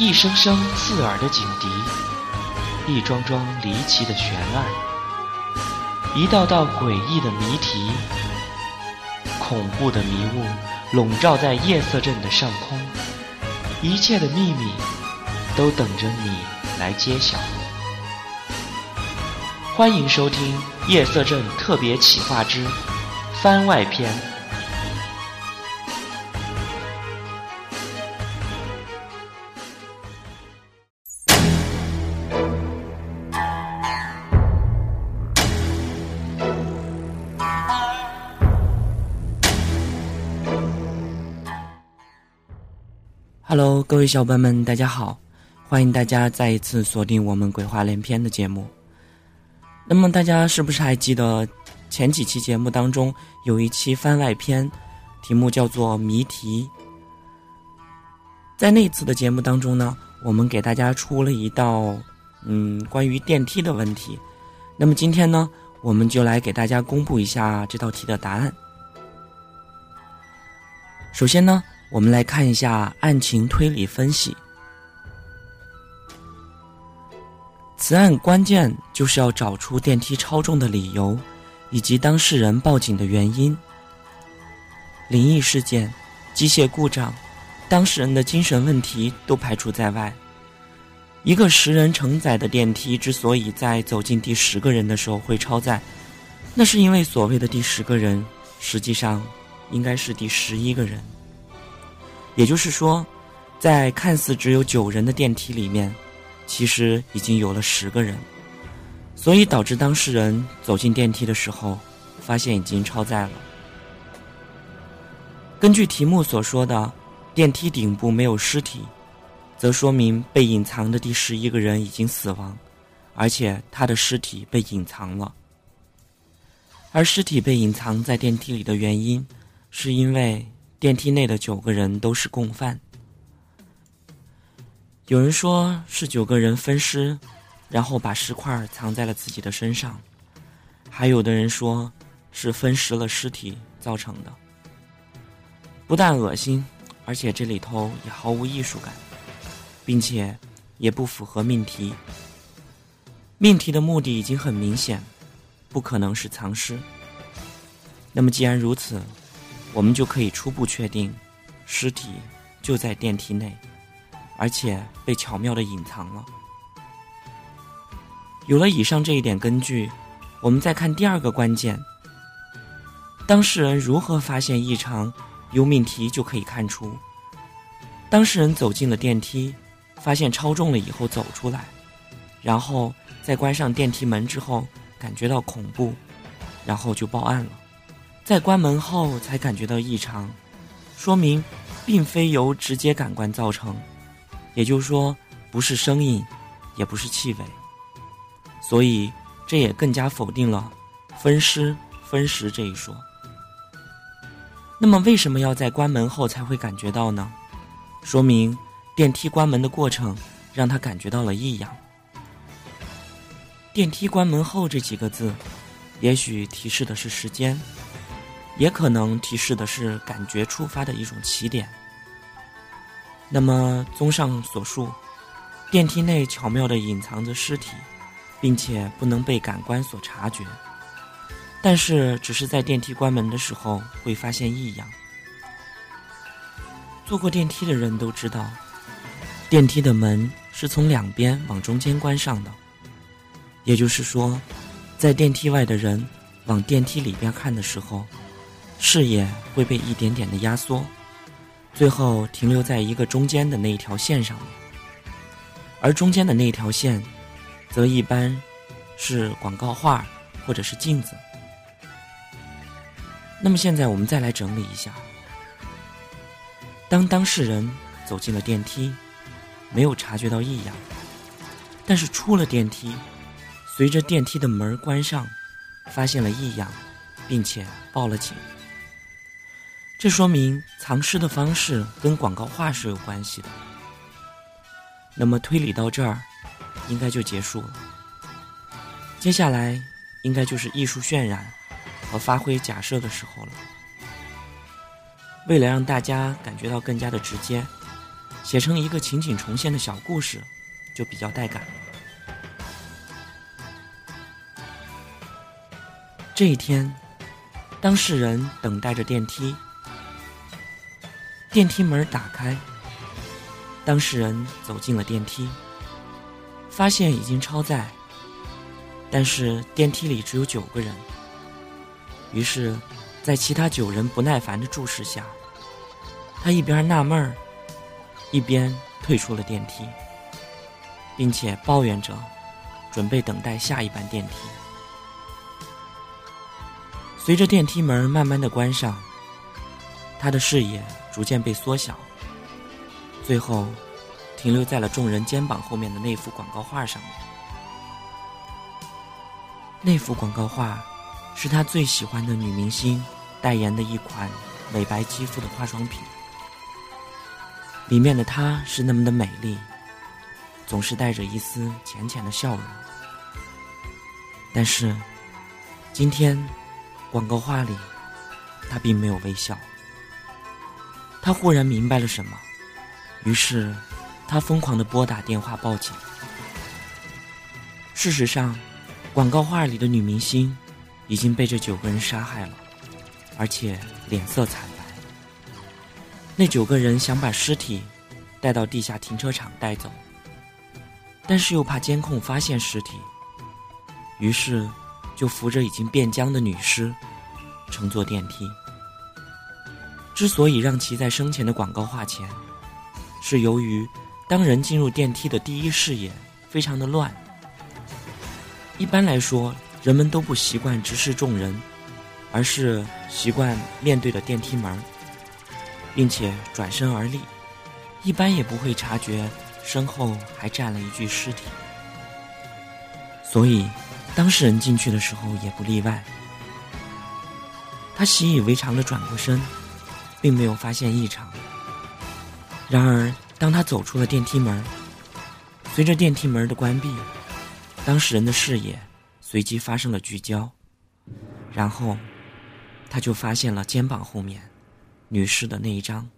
一声声刺耳的警笛，一桩桩离奇的悬案，一道道诡异的谜题，恐怖的迷雾笼罩在夜色镇的上空，一切的秘密都等着你来揭晓。欢迎收听《夜色镇特别企划之番外篇》。Hello，各位小伙伴们，大家好！欢迎大家再一次锁定我们鬼话连篇的节目。那么大家是不是还记得前几期节目当中有一期番外篇，题目叫做谜题？在那次的节目当中呢，我们给大家出了一道嗯关于电梯的问题。那么今天呢，我们就来给大家公布一下这道题的答案。首先呢。我们来看一下案情推理分析。此案关键就是要找出电梯超重的理由，以及当事人报警的原因。灵异事件、机械故障、当事人的精神问题都排除在外。一个十人承载的电梯之所以在走进第十个人的时候会超载，那是因为所谓的第十个人，实际上应该是第十一个人。也就是说，在看似只有九人的电梯里面，其实已经有了十个人，所以导致当事人走进电梯的时候，发现已经超载了。根据题目所说的，电梯顶部没有尸体，则说明被隐藏的第十一个人已经死亡，而且他的尸体被隐藏了。而尸体被隐藏在电梯里的原因，是因为。电梯内的九个人都是共犯。有人说是九个人分尸，然后把尸块藏在了自己的身上；还有的人说是分尸了尸体造成的。不但恶心，而且这里头也毫无艺术感，并且也不符合命题。命题的目的已经很明显，不可能是藏尸。那么既然如此。我们就可以初步确定，尸体就在电梯内，而且被巧妙的隐藏了。有了以上这一点根据，我们再看第二个关键：当事人如何发现异常？由命题就可以看出，当事人走进了电梯，发现超重了以后走出来，然后在关上电梯门之后感觉到恐怖，然后就报案了。在关门后才感觉到异常，说明并非由直接感官造成，也就是说不是声音，也不是气味，所以这也更加否定了分尸分食这一说。那么为什么要在关门后才会感觉到呢？说明电梯关门的过程让他感觉到了异样。电梯关门后这几个字，也许提示的是时间。也可能提示的是感觉触发的一种起点。那么，综上所述，电梯内巧妙的隐藏着尸体，并且不能被感官所察觉，但是只是在电梯关门的时候会发现异样。坐过电梯的人都知道，电梯的门是从两边往中间关上的，也就是说，在电梯外的人往电梯里边看的时候。视野会被一点点的压缩，最后停留在一个中间的那一条线上面，而中间的那一条线，则一般是广告画或者是镜子。那么现在我们再来整理一下：当当事人走进了电梯，没有察觉到异样，但是出了电梯，随着电梯的门关上，发现了异样，并且报了警。这说明藏尸的方式跟广告画是有关系的。那么推理到这儿，应该就结束了。接下来应该就是艺术渲染和发挥假设的时候了。为了让大家感觉到更加的直接，写成一个情景重现的小故事，就比较带感。这一天，当事人等待着电梯，电梯门打开，当事人走进了电梯，发现已经超载，但是电梯里只有九个人。于是，在其他九人不耐烦的注视下，他一边纳闷儿，一边退出了电梯，并且抱怨着，准备等待下一班电梯。随着电梯门慢慢的关上，他的视野逐渐被缩小，最后停留在了众人肩膀后面的那幅广告画上面。那幅广告画是他最喜欢的女明星代言的一款美白肌肤的化妆品，里面的她是那么的美丽，总是带着一丝浅浅的笑容。但是今天。广告画里，他并没有微笑。他忽然明白了什么，于是他疯狂的拨打电话报警。事实上，广告画里的女明星已经被这九个人杀害了，而且脸色惨白。那九个人想把尸体带到地下停车场带走，但是又怕监控发现尸体，于是。就扶着已经变僵的女尸，乘坐电梯。之所以让其在生前的广告画前，是由于当人进入电梯的第一视野非常的乱。一般来说，人们都不习惯直视众人，而是习惯面对着电梯门，并且转身而立，一般也不会察觉身后还站了一具尸体。所以。当事人进去的时候也不例外。他习以为常的转过身，并没有发现异常。然而，当他走出了电梯门，随着电梯门的关闭，当事人的视野随即发生了聚焦，然后，他就发现了肩膀后面女士的那一张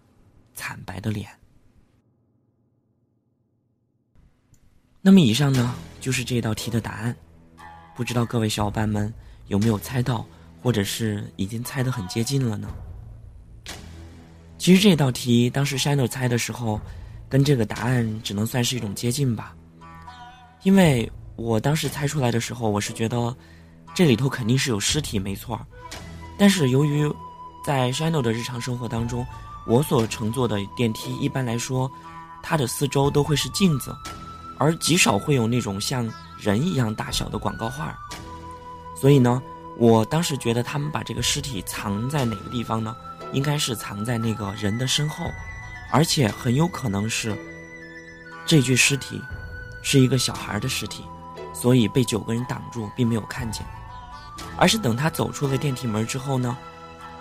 惨白的脸。那么，以上呢就是这道题的答案。不知道各位小伙伴们有没有猜到，或者是已经猜得很接近了呢？其实这道题当时 Shino 猜的时候，跟这个答案只能算是一种接近吧。因为我当时猜出来的时候，我是觉得这里头肯定是有尸体，没错。但是由于在 Shino 的日常生活当中，我所乘坐的电梯一般来说，它的四周都会是镜子，而极少会有那种像。人一样大小的广告画，所以呢，我当时觉得他们把这个尸体藏在哪个地方呢？应该是藏在那个人的身后，而且很有可能是这具尸体是一个小孩的尸体，所以被九个人挡住，并没有看见。而是等他走出了电梯门之后呢，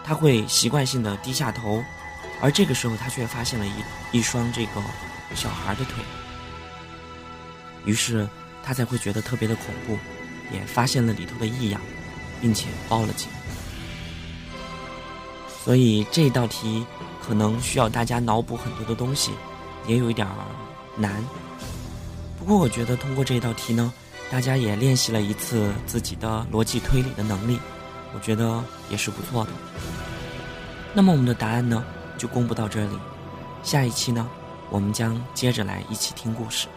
他会习惯性的低下头，而这个时候他却发现了一一双这个小孩的腿，于是。他才会觉得特别的恐怖，也发现了里头的异样，并且报了警。所以这道题可能需要大家脑补很多的东西，也有一点难。不过我觉得通过这道题呢，大家也练习了一次自己的逻辑推理的能力，我觉得也是不错的。那么我们的答案呢，就公布到这里。下一期呢，我们将接着来一起听故事。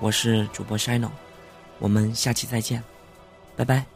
我是主播 Shino，我们下期再见，拜拜。